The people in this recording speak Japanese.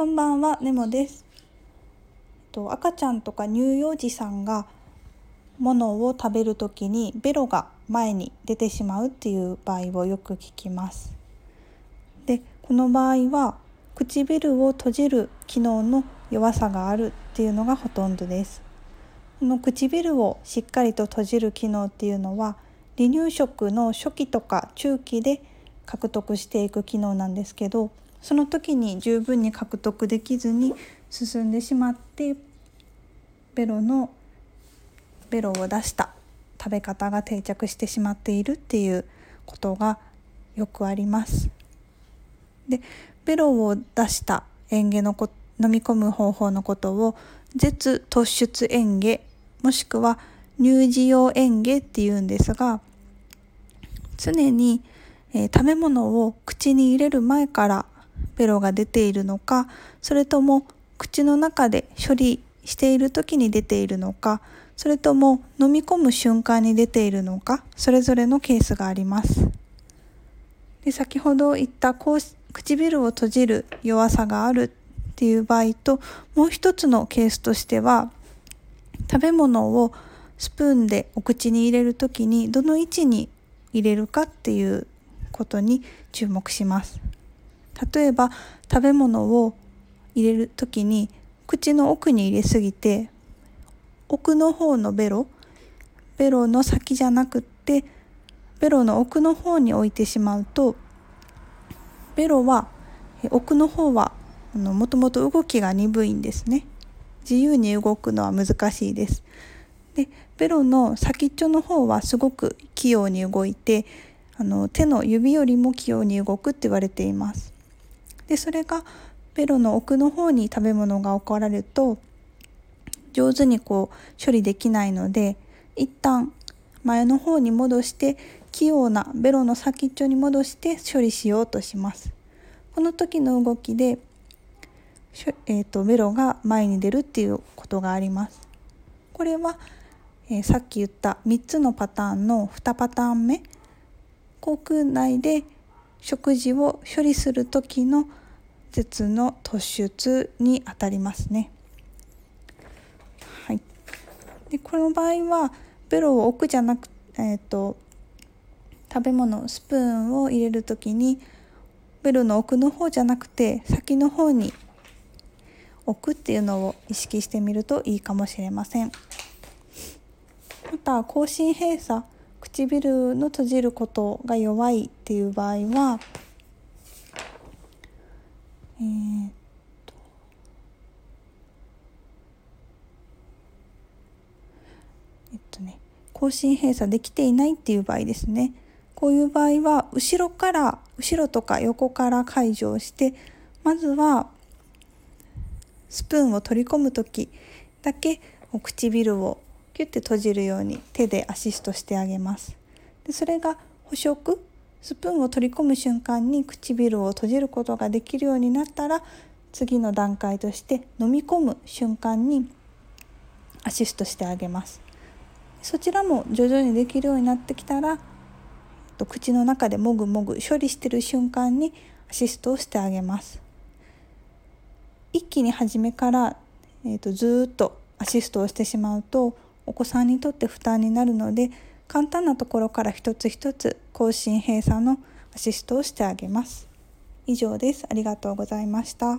こんばんは、ネモです。と赤ちゃんとか乳幼児さんが物を食べるときにベロが前に出てしまうっていう場合をよく聞きます。で、この場合は唇を閉じる機能の弱さがあるっていうのがほとんどです。この唇をしっかりと閉じる機能っていうのは離乳食の初期とか中期で獲得していく機能なんですけどその時に十分に獲得できずに進んでしまってベロのベロを出した食べ方が定着してしまっているっていうことがよくあります。でベロを出した嚥下のこ飲み込む方法のことを舌突出嚥下もしくは乳児用嚥下っていうんですが常に、えー、食べ物を口に入れる前からベロが出ているのかそれとも口の中で処理している時に出ているのかそれとも飲み込む瞬間に出ているのかそれぞれのケースがあります。で先ほど言ったこう唇を閉じる弱さがあるっていう場合ともう一つのケースとしては食べ物をスプーンでお口に入れる時にどの位置に入れるかっていうことに注目します。例えば食べ物を入れる時に口の奥に入れすぎて奥の方のベロベロの先じゃなくってベロの奥の方に置いてしまうとベロは奥の方はもともと動きが鈍いんですね。自由に動くのは難しいです。でベロの先っちょの方はすごく器用に動いてあの手の指よりも器用に動くって言われています。でそれがベロの奥の方に食べ物が置かれると上手にこう処理できないので一旦前の方に戻して器用なベロの先っちょに戻して処理しようとします。この時の動きで、えーと、ベロが前に出るっていうことがあります。これは、えー、さっき言った3つのパターンの2パターン目。口腔内で食事を処理する時の舌の突出にあたりますね。はい、でこの場合はベロを置くじゃなくえっ、ー、と食べ物スプーンを入れる時にベロの奥の方じゃなくて先の方に置くっていうのを意識してみるといいかもしれません。また口唇閉鎖唇の閉じることが弱いっていう場合はえー、っとえっとね口唇閉鎖できていないっていう場合ですね。こういう場合は後ろから後ろとか横から解除をしてまずはスプーンを取り込む時だけ唇をキュッて閉じるように手でアシストしてあげます。でそれが捕食スプーンを取り込む瞬間に唇を閉じることができるようになったら次の段階として飲み込む瞬間にアシストしてあげます。そちらも徐々にできるようになってきたら口の中でもぐもぐ処理してる瞬間にアシストをしてあげます。一気に初めから、えーと、とずっとアシストをしてしまうとお子さんにとって負担になるので簡単なところから一つ一つ更新閉鎖のアシストをしてあげます。以上です。ありがとうございました。